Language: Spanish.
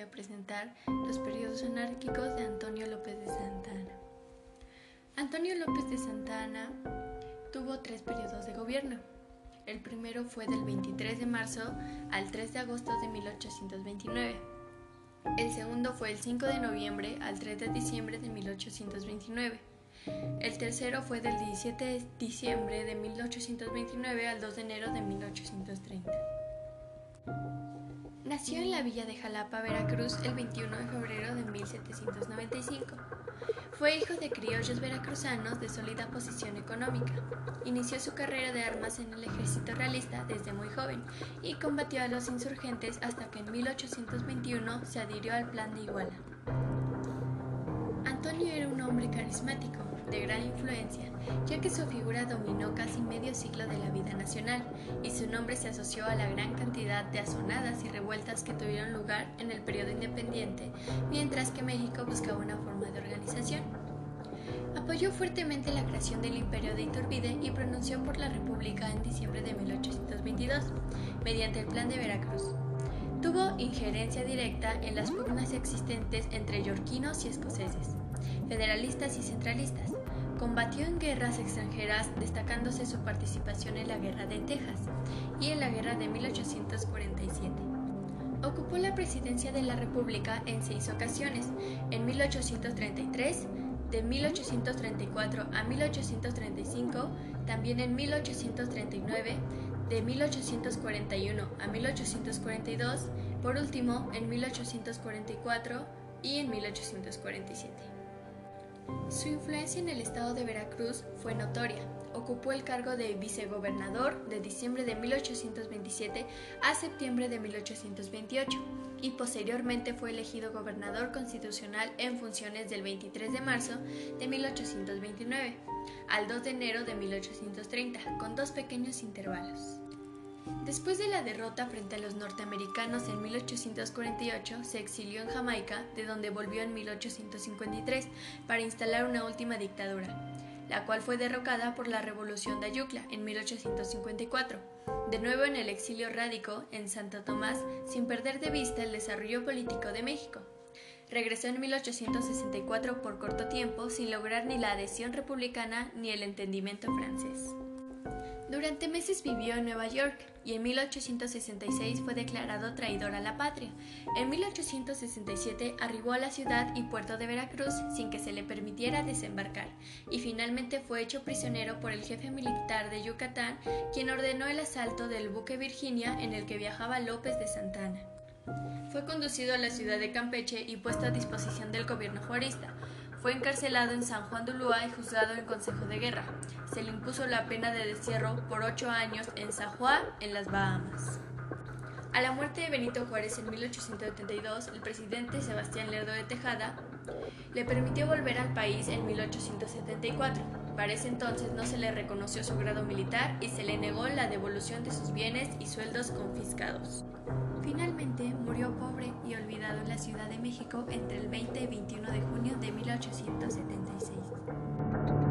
a presentar los periodos anárquicos de Antonio López de Santa Anna. Antonio López de Santa Anna tuvo tres periodos de gobierno. El primero fue del 23 de marzo al 3 de agosto de 1829. El segundo fue el 5 de noviembre al 3 de diciembre de 1829. El tercero fue del 17 de diciembre de 1829 al 2 de enero de 1830. Nació en la villa de Jalapa, Veracruz, el 21 de febrero de 1795. Fue hijo de criollos veracruzanos de sólida posición económica. Inició su carrera de armas en el ejército realista desde muy joven y combatió a los insurgentes hasta que en 1821 se adhirió al Plan de Iguala. Antonio era un hombre carismático, de gran influencia, ya que su figura dominó casi medio siglo de la vida nacional y su nombre se asoció a la gran cantidad de azonadas y revueltas que tuvieron lugar en el periodo independiente, mientras que México buscaba una forma de organización. Apoyó fuertemente la creación del imperio de Iturbide y pronunció por la República en diciembre de 1822, mediante el Plan de Veracruz. Tuvo injerencia directa en las pugnas existentes entre yorquinos y escoceses, federalistas y centralistas, Combatió en guerras extranjeras, destacándose su participación en la Guerra de Texas y en la Guerra de 1847. Ocupó la presidencia de la República en seis ocasiones, en 1833, de 1834 a 1835, también en 1839, de 1841 a 1842, por último en 1844 y en 1847. Su influencia en el estado de Veracruz fue notoria. Ocupó el cargo de vicegobernador de diciembre de 1827 a septiembre de 1828 y posteriormente fue elegido gobernador constitucional en funciones del 23 de marzo de 1829 al 2 de enero de 1830, con dos pequeños intervalos. Después de la derrota frente a los norteamericanos en 1848, se exilió en Jamaica, de donde volvió en 1853 para instalar una última dictadura, la cual fue derrocada por la Revolución de Ayucla en 1854. De nuevo en el exilio radico en Santo Tomás, sin perder de vista el desarrollo político de México. Regresó en 1864 por corto tiempo sin lograr ni la adhesión republicana ni el entendimiento francés. Durante meses vivió en Nueva York y en 1866 fue declarado traidor a la patria. En 1867 arribó a la ciudad y puerto de Veracruz sin que se le permitiera desembarcar y finalmente fue hecho prisionero por el jefe militar de Yucatán, quien ordenó el asalto del buque Virginia en el que viajaba López de Santana. Fue conducido a la ciudad de Campeche y puesto a disposición del gobierno juarista. Fue encarcelado en San Juan de Ulúa y juzgado en Consejo de Guerra. Se le impuso la pena de destierro por ocho años en San en las Bahamas. A la muerte de Benito Juárez en 1872, el presidente Sebastián Lerdo de Tejada le permitió volver al país en 1874. Para ese entonces no se le reconoció su grado militar y se le negó la devolución de sus bienes y sueldos confiscados. Finalmente murió pobre y olvidado en la Ciudad de México entre el 20 y 21 de junio de 1876.